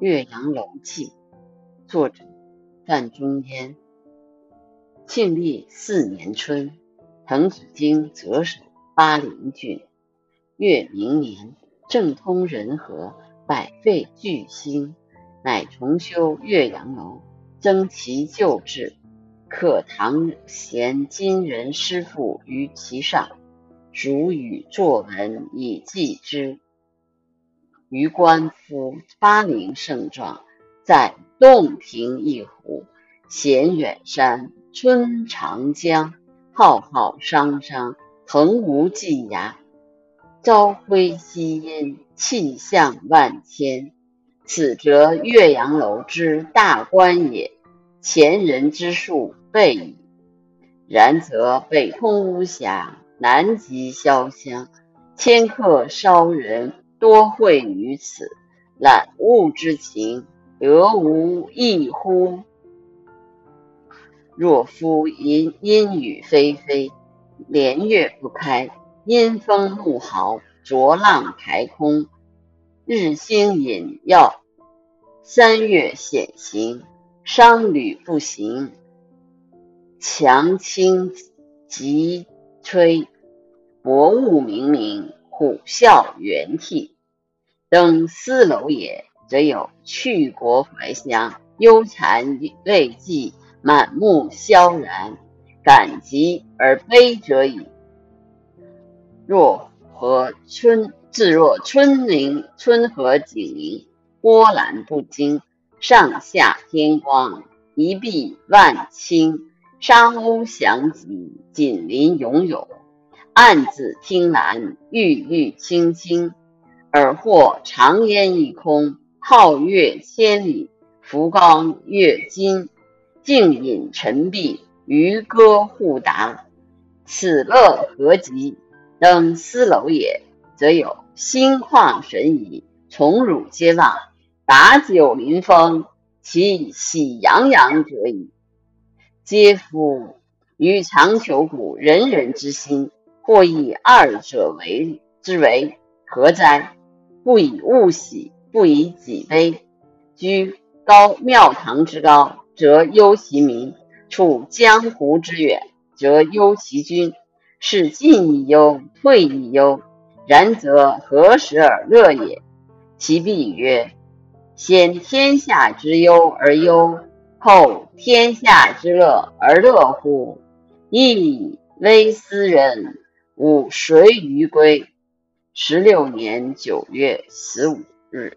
岳阳楼记》，作者范仲淹。庆历四年春，滕子京谪守巴陵郡。越明年，政通人和，百废具兴，乃重修岳阳楼，增其旧制，刻唐贤今人诗赋于其上，属与作文以记之。余观夫巴陵胜状，在洞庭一湖，衔远山，春长江，浩浩汤汤，横无际涯，朝晖夕阴，气象万千。此则岳阳楼之大观也。前人之述备矣。然则北通巫峡，南极潇湘，迁客骚人。多会于此，览物之情，得无异乎？若夫阴阴雨霏霏，连月不开，阴风怒号，浊浪排空，日星隐曜，三月显形，商旅不行，樯倾楫摧，薄雾冥冥。虎啸猿啼，登斯楼也，则有去国怀乡，忧谗畏讥，满目萧然，感极而悲者矣。若和春，自若春林，春和景明，波澜不惊，上下天光，一碧万顷，山鸥翔集，锦鳞涌涌。暗自听兰，郁郁青青，而或长烟一空，皓月千里，浮光跃金，静饮沉璧，渔歌互答。此乐何极？登斯楼也，则有心旷神怡，宠辱皆忘，把酒临风，其喜洋洋者矣。嗟夫！予长求古，人人之心。或以二者为之为何哉？不以物喜，不以己悲。居高庙堂之高，则忧其民；处江湖之远，则忧其君。是进亦忧，退亦忧。然则何时而乐也？其必曰：先天下之忧而忧，后天下之乐而乐乎？亦微斯人。吾谁于归？十六年九月十五日。